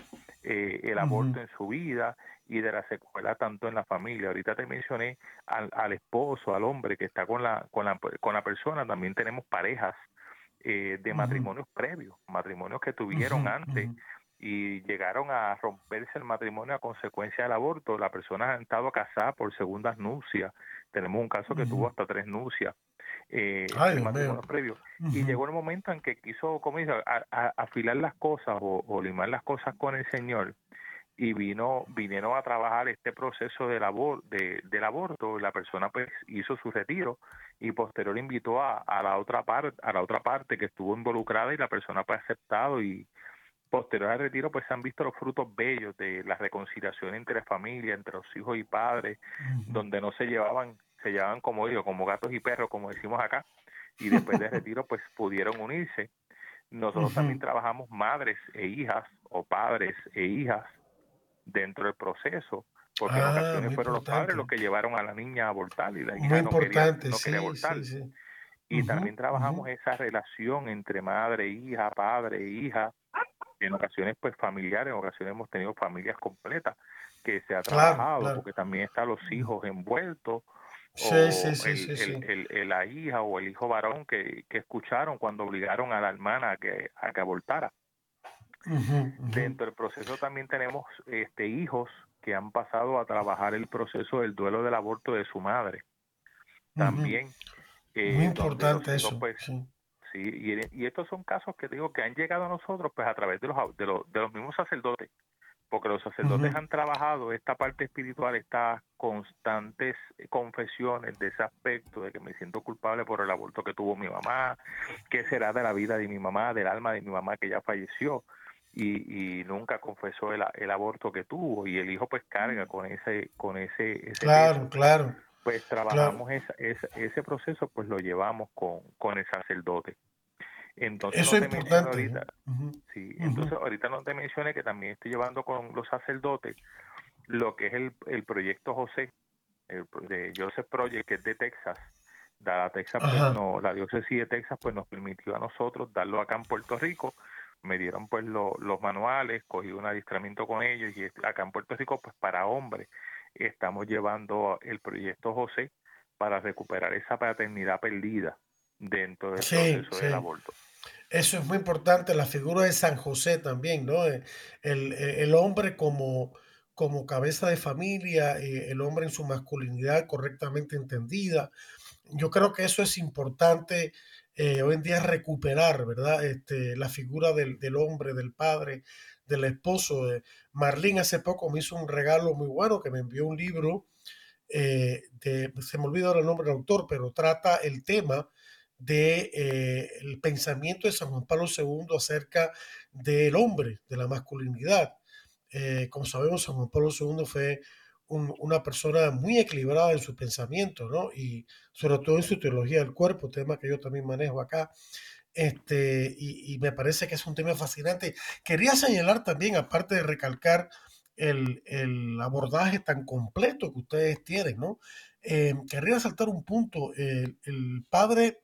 B: eh, el aborto en su vida y de la secuela tanto en la familia. Ahorita te mencioné al, al esposo, al hombre que está con la, con la, con la persona, también tenemos parejas eh, de matrimonios previos, matrimonios que tuvieron antes y llegaron a romperse el matrimonio a consecuencia del aborto. La persona ha estado casada por segundas nupcias. Tenemos un caso que tuvo hasta tres nupcias. Eh, matrimonio previo. Y llegó el momento en que quiso, como dice, afilar las cosas o, limar las cosas con el Señor y vino vinieron a trabajar este proceso del, labor de, del aborto la persona pues hizo su retiro y posterior invitó a, a la otra parte a la otra parte que estuvo involucrada y la persona pues aceptado y posterior al retiro, pues se han visto los frutos bellos de la reconciliación entre familias, entre los hijos y padres, donde no se llevaban, se llevaban como digo, como gatos y perros, como decimos acá, y después del retiro, pues pudieron unirse. Nosotros también trabajamos madres e hijas, o padres e hijas, dentro del proceso, porque en ah, ocasiones fueron los padres los que llevaron a la niña a abortar y la hija no quería, no quería abortar. Y también trabajamos esa relación entre madre, hija, padre, hija, en ocasiones pues familiares, en ocasiones hemos tenido familias completas que se ha trabajado, porque también están los hijos envueltos, o el, la hija o el hijo varón que, escucharon cuando obligaron a la hermana a que, a que abortara. Dentro del proceso también tenemos este hijos que han pasado a trabajar el proceso del duelo del aborto de su madre. También.
A: Eh, Muy importante eso.
B: Pues, y, y, estos son casos que digo que han llegado a nosotros pues a través de los, de los, de los mismos sacerdotes, porque los sacerdotes han trabajado esta parte espiritual, estas constantes confesiones de ese aspecto de que me siento culpable por el aborto que tuvo mi mamá, qué será de la vida de mi mamá, del alma de mi mamá que ya falleció. Y, y nunca confesó el, el, aborto que tuvo y el hijo pues carga con ese con ese, ese
A: claro claro
B: pues trabajamos ese proceso, pues lo llevamos con, con el sacerdote. Entonces,
A: Eso es importante.
B: Ahorita, sí, entonces ahorita no te mencioné que también estoy llevando con los sacerdotes lo que es el, el proyecto José, el, de Joseph Project, que es de Texas. La, Texas pues, no, la diócesis de Texas pues nos permitió a nosotros darlo acá en Puerto Rico. Me dieron pues los manuales, cogí un adiestramiento con ellos y acá en Puerto Rico pues para hombres estamos llevando el proyecto José para recuperar esa paternidad perdida dentro del proceso del aborto.
A: Eso es muy importante, la figura de San José también, ¿no? Eh, el, el hombre como, como cabeza de familia, eh, el hombre en su masculinidad correctamente entendida. Yo creo que eso es importante eh, hoy en día recuperar, ¿verdad? Este, la figura del, del hombre, del padre, del esposo. de Marlene hace poco me hizo un regalo muy bueno que me envió un libro, eh, de, se me olvidó el nombre del autor, pero trata el tema del de, pensamiento de San Juan Pablo II acerca del hombre, de la masculinidad. como sabemos, San Juan Pablo II fue una persona muy equilibrada en su pensamiento, ¿no? Y sobre todo en su teología del cuerpo, tema que yo también manejo acá. Este, y, me parece que es un tema fascinante. Quería señalar también, aparte de recalcar el, abordaje tan completo que ustedes tienen, ¿no? Eh, querría saltar un punto. El, padre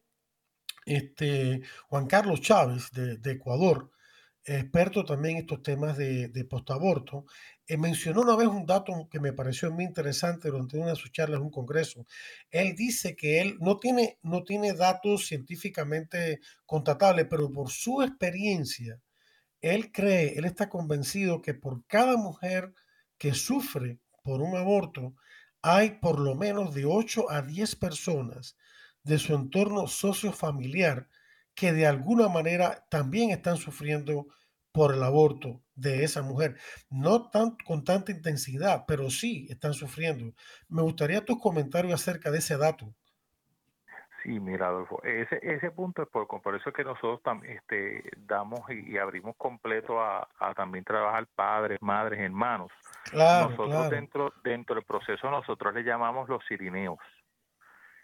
A: este, Juan Carlos Chávez de, de Ecuador, experto también en estos temas de, de postaborto, eh, mencionó una vez un dato que me pareció muy interesante durante una de sus charlas en un congreso. Él dice que él no tiene, no tiene datos científicamente contatables, pero por su experiencia, él cree, él está convencido que por cada mujer que sufre por un aborto, hay por lo menos de 8 a 10 personas de su entorno sociofamiliar que de alguna manera también están sufriendo por el aborto de esa mujer. No tan, con tanta intensidad, pero sí están sufriendo. Me gustaría tus comentarios acerca de ese dato.
B: Sí, mira, Adolfo, ese, ese punto es por, por eso es que nosotros este, damos y, abrimos completo a, también trabajar padres, madres, hermanos.
A: Claro,
B: nosotros dentro dentro del proceso nosotros le llamamos los sirineos.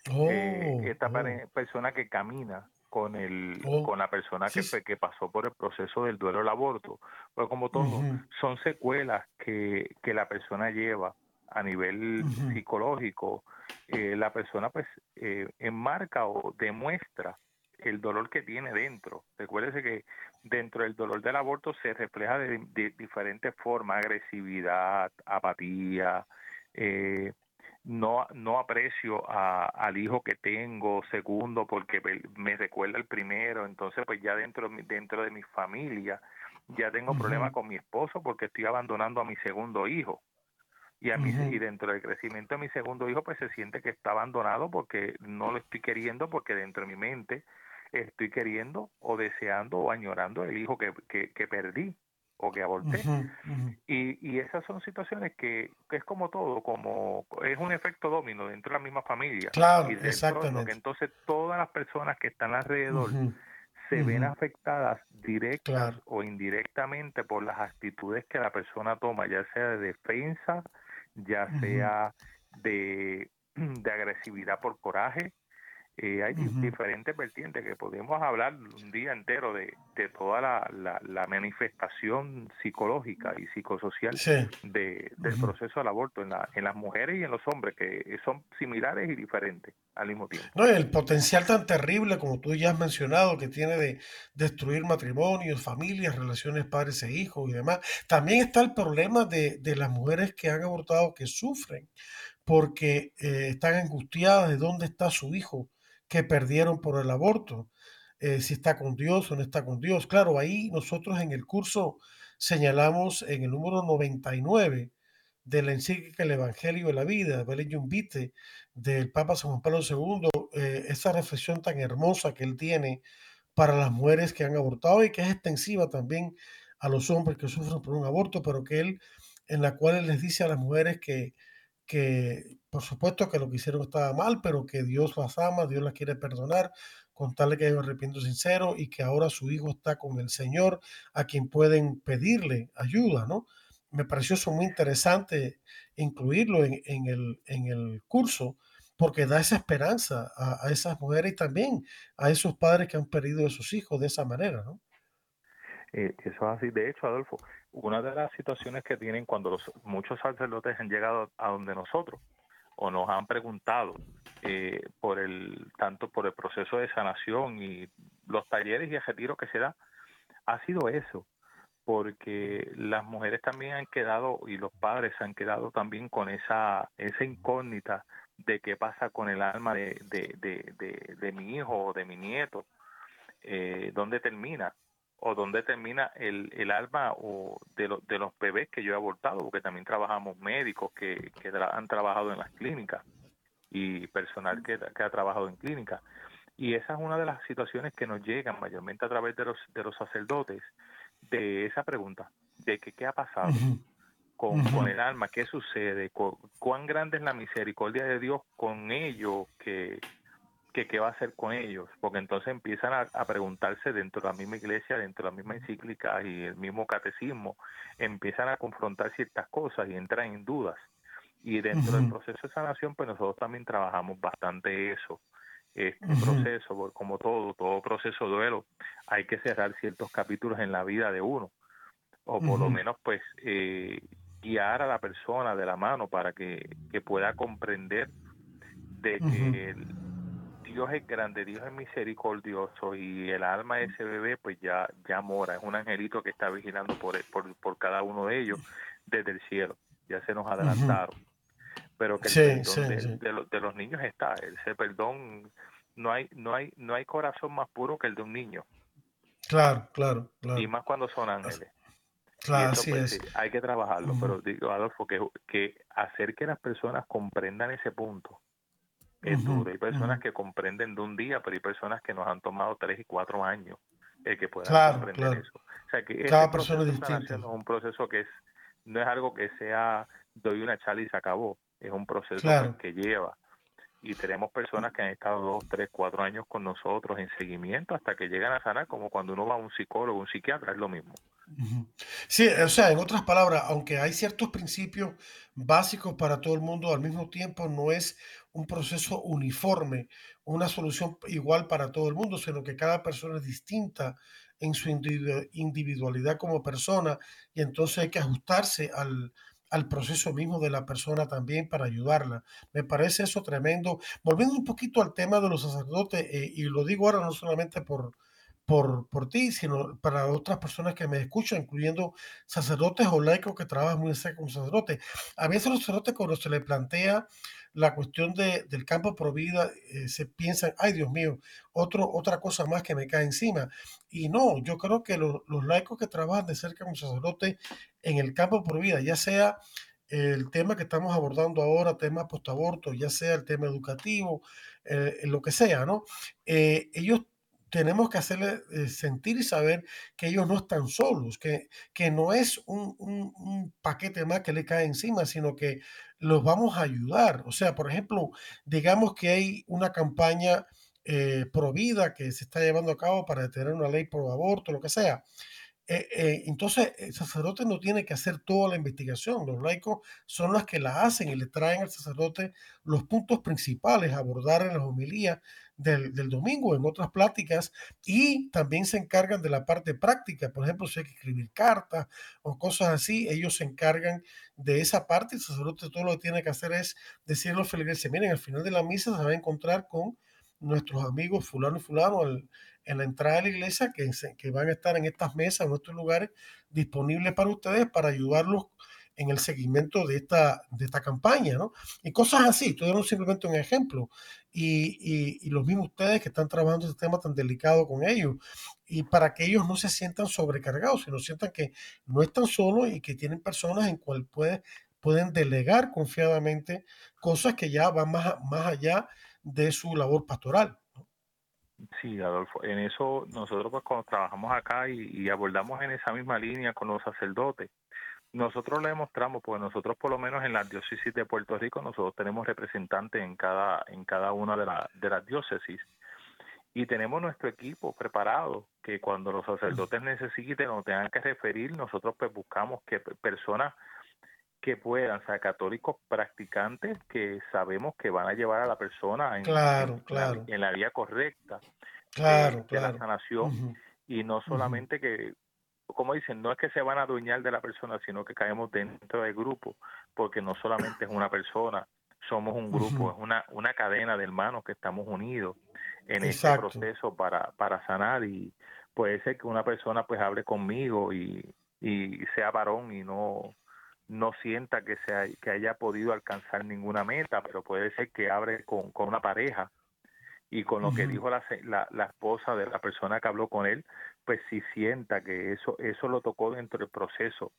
B: Eh, oh, esta oh. persona que camina con el oh, con la persona que, que pasó por el proceso del duelo del aborto. Pues como todo, son secuelas que, que la persona lleva a nivel psicológico. Eh, la persona pues eh, enmarca o demuestra el dolor que tiene dentro. Recuérdese que dentro del dolor del aborto se refleja de, diferentes formas, agresividad, apatía, eh, no, no aprecio a, al hijo que tengo, segundo, porque me recuerda el primero, entonces pues ya dentro, dentro de mi familia ya tengo problemas con mi esposo porque estoy abandonando a mi segundo hijo. Y, a mí, y dentro del crecimiento de mi segundo hijo, pues se siente que está abandonado porque no lo estoy queriendo, porque dentro de mi mente estoy queriendo o deseando o añorando el hijo que, que, que perdí o que aborté. Y, y esas son situaciones que, que, es como todo, como es un efecto domino dentro de la misma familia.
A: Claro,
B: y
A: exactamente.
B: Que entonces todas las personas que están alrededor se ven afectadas directas o indirectamente por las actitudes que la persona toma, ya sea de defensa, ya sea de, de agresividad por coraje, eh, hay diferentes vertientes que podemos hablar un día entero de, de toda la, la, manifestación psicológica y psicosocial de, del proceso del aborto en, la, en las mujeres y en los hombres, que son similares y diferentes al mismo tiempo.
A: No, el potencial tan terrible como tú ya has mencionado que tiene de destruir matrimonios, familias, relaciones padres e hijos y demás. También está el problema de, de las mujeres que han abortado que sufren porque eh, están angustiadas de dónde está su hijo que perdieron por el aborto, eh, si está con Dios o no está con Dios. Claro, ahí nosotros en el curso señalamos en el número 99 de la encíclica El Evangelio de la Vida, Belén Vite, del Papa San Juan Pablo II, eh, esa reflexión tan hermosa que él tiene para las mujeres que han abortado y que es extensiva también a los hombres que sufren por un aborto, pero que él, en la cual él les dice a las mujeres que, que por supuesto que lo que hicieron estaba mal, pero que Dios las ama, Dios las quiere perdonar, contarle que hay un arrepiento sincero y que ahora su hijo está con el Señor, a quien pueden pedirle ayuda, ¿no? Me pareció eso muy interesante incluirlo en, el, en el curso, porque da esa esperanza a, esas mujeres y también a esos padres que han perdido a sus hijos de esa manera, ¿no?
B: Eh, eso es así. De hecho, Adolfo, una de las situaciones que tienen cuando los, muchos sacerdotes han llegado a donde nosotros o nos han preguntado eh, por el tanto por el proceso de sanación y los talleres y el retiro que se da ha sido eso porque las mujeres también han quedado y los padres han quedado también con esa esa incógnita de qué pasa con el alma de, mi hijo o de mi nieto eh, dónde termina o dónde termina el, el alma o de, de los bebés que yo he abortado, porque también trabajamos médicos que, que han trabajado en las clínicas y personal que, que ha trabajado en clínicas. Y esa es una de las situaciones que nos llegan mayormente a través de los, de los sacerdotes, de esa pregunta, de que qué ha pasado con, con el alma, qué sucede, cuán grande es la misericordia de Dios con ellos que, que qué va a hacer con ellos, porque entonces empiezan a, preguntarse dentro de la misma iglesia, dentro de la misma encíclica y el mismo catecismo, empiezan a confrontar ciertas cosas y entran en dudas. Y dentro del proceso de sanación, pues nosotros también trabajamos bastante eso. Este proceso, como todo, todo proceso de duelo, hay que cerrar ciertos capítulos en la vida de uno, o por lo menos pues eh, guiar a la persona de la mano para que, que pueda comprender de que Dios es grande, Dios es misericordioso y el alma de ese bebé pues ya, ya mora, es un angelito que está vigilando por, por, por cada uno de ellos desde el cielo, ya se nos adelantaron. Pero que el perdón de, de, los niños está, ese perdón, no hay, no hay, no hay corazón más puro que el de un niño.
A: Claro, claro, claro.
B: Y más cuando son ángeles.
A: Claro, así
B: pues,
A: es.
B: hay que trabajarlo, pero digo, Adolfo, que, que hacer que las personas comprendan ese punto, es duro. Hay personas que comprenden de un día, pero hay personas que nos han tomado tres y cuatro años el que puedan comprender eso. O sea, que
A: Cada persona es distinta.
B: Es un proceso que es, no es algo que sea doy una charla y se acabó. Es un proceso que lleva. Y tenemos personas que han estado dos, tres, cuatro años con nosotros en seguimiento hasta que llegan a sanar, como cuando uno va a un psicólogo, un psiquiatra, es lo mismo.
A: Sí, o sea, en otras palabras, aunque hay ciertos principios básicos para todo el mundo, al mismo tiempo no es un proceso uniforme, una solución igual para todo el mundo, sino que cada persona es distinta en su individualidad como persona y entonces hay que ajustarse al, proceso mismo de la persona también para ayudarla. Me parece eso tremendo. Volviendo un poquito al tema de los sacerdotes, eh, y lo digo ahora no solamente por, por, por ti, sino para otras personas que me escuchan, incluyendo sacerdotes o laicos que trabajan muy cerca con sacerdotes. A veces los sacerdotes cuando se les plantea la cuestión de, del campo pro vida, eh, se piensan, ay Dios mío, otra cosa más que me cae encima. Y no, yo creo que los laicos que trabajan de cerca con sacerdotes en el campo pro vida, ya sea el tema que estamos abordando ahora, tema postaborto, ya sea el tema educativo, eh, lo que sea, ¿no? Eh, ellos tenemos que hacerle eh, sentir y saber que ellos no están solos, que, que no es un, paquete más que le cae encima, sino que los vamos a ayudar. O sea, por ejemplo, digamos que hay una campaña eh, pro vida que se está llevando a cabo para detener una ley pro aborto, lo que sea. Eh, entonces, el sacerdote no tiene que hacer toda la investigación. Los laicos son los que la hacen y le traen al sacerdote los puntos principales a abordar en las homilías del, domingo, en otras pláticas, y también se encargan de la parte práctica. Por ejemplo, si hay que escribir cartas o cosas así, ellos se encargan de esa parte. El sacerdote todo lo que tiene que hacer es decirle a los feligreses, miren, al final de la misa se va a encontrar con nuestros amigos fulano y fulano en la entrada de la iglesia que, que van a estar en estas mesas, en estos lugares disponibles para ustedes para ayudarlos en el seguimiento de esta, de esta campaña, ¿no? Y cosas así, estoy simplemente un ejemplo. Y, y, los mismos ustedes que están trabajando este tema tan delicado con ellos, y para que ellos no se sientan sobrecargados, sino sientan que no están solos y que tienen personas en cual puede, pueden delegar confiadamente cosas que ya van más, más allá de su labor pastoral.
B: Sí, Adolfo, en eso nosotros pues cuando trabajamos acá y abordamos en esa misma línea con los sacerdotes, nosotros le demostramos, pues nosotros por lo menos en la diócesis de Puerto Rico, nosotros tenemos representantes en cada, en cada una de, de las diócesis. Y tenemos nuestro equipo preparado que cuando los sacerdotes necesiten o tengan que referir, nosotros pues buscamos que personas que puedan, o sea, católicos practicantes que sabemos que van a llevar a la persona en, en, La, vía correcta
A: claro,
B: de, la sanación. Y no solamente que como dicen, no es que se van a adueñar de la persona, sino que caemos dentro del grupo, porque no solamente es una persona, somos un grupo, es una, una cadena de hermanos que estamos unidos en este proceso para, para sanar. Y puede ser que una persona pues hable conmigo y, y sea varón y no no sienta que sea que haya podido alcanzar ninguna meta, pero puede ser que hable con, con una pareja. Y con lo que dijo la, la, la, esposa de la persona que habló con él, pues si sienta que eso, eso lo tocó dentro del proceso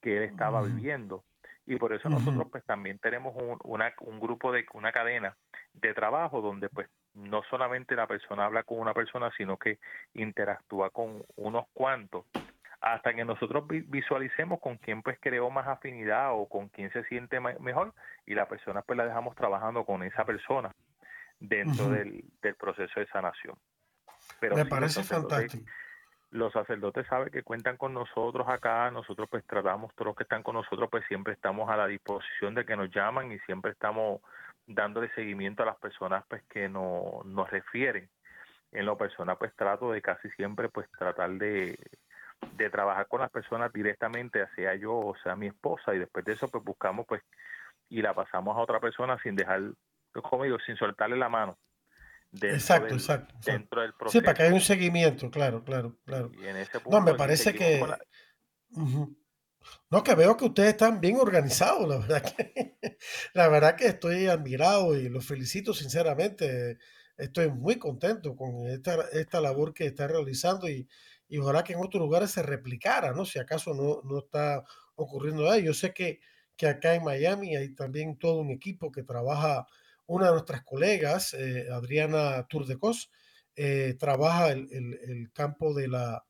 B: que él estaba viviendo. Y por eso nosotros pues también tenemos un, una, un grupo de una cadena de trabajo donde pues no solamente la persona habla con una persona, sino que interactúa con unos cuantos hasta que nosotros visualicemos con quién pues creó más afinidad o con quién se siente mejor y la persona pues la dejamos trabajando con esa persona dentro del, proceso de sanación.
A: Pero Me parece fantástico.
B: Los sacerdotes saben que cuentan con nosotros acá, nosotros pues tratamos, todos los que están con nosotros pues siempre estamos a la disposición de que nos llaman y siempre estamos dándole seguimiento a las personas pues que no, nos refieren. En lo personal pues trato de casi siempre pues tratar de, de trabajar con las personas directamente, sea yo o sea mi esposa, y después de eso pues buscamos pues y la pasamos a otra persona sin dejar, como digo, sin soltarle la mano.
A: Exacto, exacto, Dentro del proceso. Sí, para que haya un seguimiento, claro, claro, claro. no, me parece que... No, que veo que ustedes están bien organizados, la verdad que, la verdad que estoy admirado y los felicito sinceramente. Estoy muy contento con esta, esta labor que están realizando y, y ojalá que en otros lugares se replicara, ¿no? Si acaso no, no está ocurriendo ahí. Yo sé que que acá en Miami hay también todo un equipo que trabaja, una de nuestras colegas, eh, Adriana Turdecos, eh, trabaja el, el, campo de la,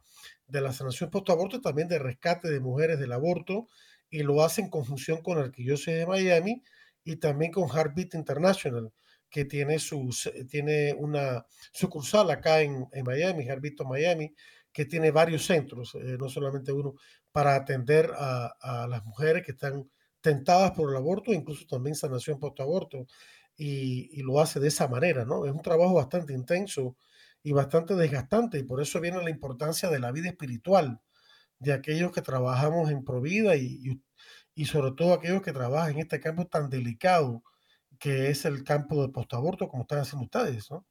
A: de la sanación post-aborto también de rescate de mujeres del aborto y lo hace en conjunción con el Arquidiócesis de Miami y también con Heartbeat International, que tiene, sus, tiene una sucursal acá en, en Miami, Heartbeat Miami, que tiene varios centros, eh, no solamente uno, para atender a, a, las mujeres que están tentadas por el aborto, incluso también sanación post-aborto, y, lo hace de esa manera, ¿no? Es un trabajo bastante intenso y bastante desgastante, y por eso viene la importancia de la vida espiritual de aquellos que trabajamos en Provida y, y, y sobre todo aquellos que trabajan en este campo tan delicado que es el campo de post-aborto, como están haciendo ustedes, ¿no?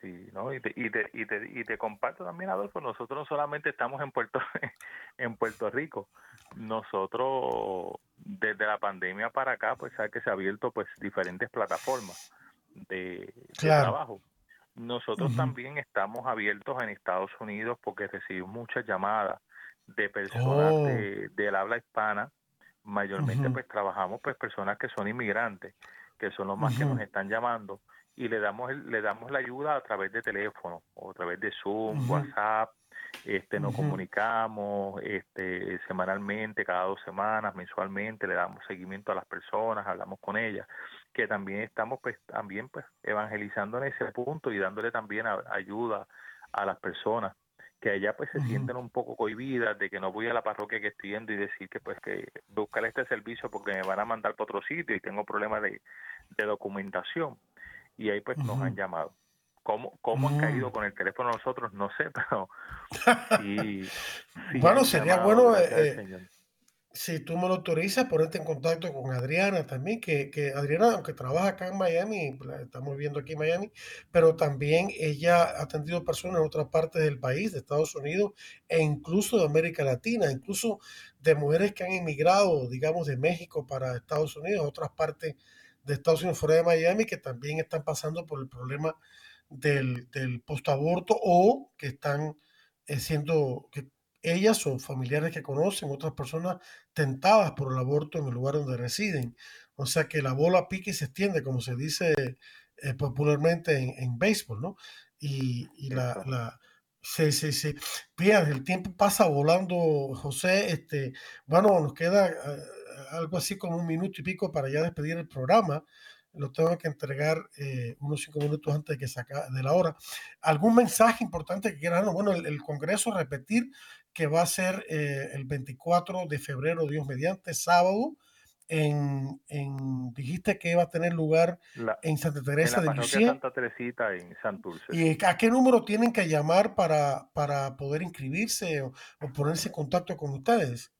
B: Sí, ¿no? Y te, y te, y te, y te comparto también, Adolfo, nosotros no solamente estamos en Puerto, en Puerto Rico, nosotros desde la pandemia para acá, pues sabe que se ha abierto pues diferentes plataformas de, trabajo. Nosotros también estamos abiertos en Estados Unidos porque recibimos muchas llamadas de personas oh. de, del habla hispana, mayormente pues trabajamos pues personas que son inmigrantes, que son los más que nos están llamando y le damos le damos la ayuda a través de teléfono o a través de Zoom, WhatsApp, este nos comunicamos este semanalmente, cada dos semanas, mensualmente, le damos seguimiento a las personas, hablamos con ellas, que también estamos pues también pues evangelizando en ese punto y dándole también ayuda a las personas que allá pues se sienten un poco cohibidas de que no voy a la parroquia que estoy yendo y decir que pues que buscar este servicio porque me van a mandar para otro sitio y tengo problemas de, de documentación y ahí pues nos han llamado. ¿Cómo, cómo han caído mm. con el teléfono nosotros? No sé, pero
A: bueno, sería bueno, eh, si tú me lo autorizas, ponerte en contacto con Adriana también, que, que Adriana, aunque trabaja acá en Miami, la estamos viendo aquí en Miami, pero también ella ha atendido personas en otras partes del país, de Estados Unidos e incluso de América Latina, incluso de mujeres que han emigrado, digamos, de México para Estados Unidos, otras partes de Estados Unidos fuera de Miami que también están pasando por el problema del, del postaborto o que están eh, siendo que ellas o familiares que conocen, otras personas tentadas por el aborto en el lugar donde residen. O sea que la bola pique y se extiende, como se dice eh, popularmente en, en, béisbol, ¿no? Y, y la, la, Sí, sí, sí. Mira, el tiempo pasa volando, José. Este, bueno, nos queda eh, algo así como un minuto y pico para ya despedir el programa. Lo tengo que entregar eh, unos cinco minutos antes de que saca de la hora. ¿Algún mensaje importante que quieran? Bueno, el, Congreso, repetir que va a ser eh, el 24 de febrero, Dios mediante, sábado. En, en, dijiste que va a tener lugar en Santa Teresa de Lucía.
B: Santa Teresita en Santurce.
A: ¿Y a qué número tienen que llamar para, para poder inscribirse o, o ponerse en contacto con ustedes?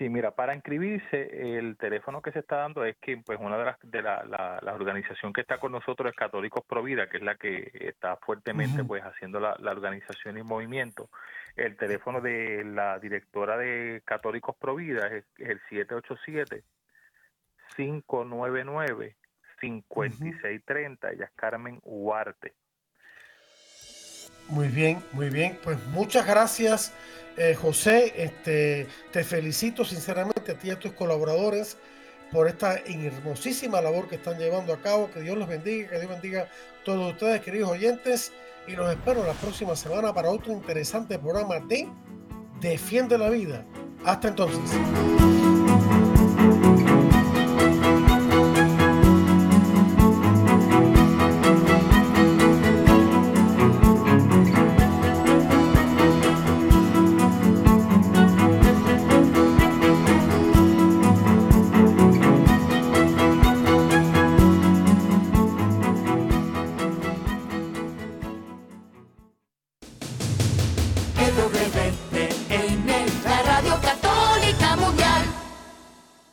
B: Sí, mira, para inscribirse, el teléfono que se está dando es que pues una de las de la, la, organización que está con nosotros es Católicos Provida, que es la que está fuertemente pues haciendo la, la, organización y movimiento. El teléfono de la directora de Católicos Provida es, el 787 599 5630, ella es Carmen Huarte.
A: Muy bien, muy bien. Pues muchas gracias, eh, José. Este, te felicito sinceramente a ti y a tus colaboradores por esta hermosísima labor que están llevando a cabo. Que Dios los bendiga, que Dios bendiga a todos ustedes, queridos oyentes. Y los espero la próxima semana para otro interesante programa de Defiende la Vida. Hasta entonces.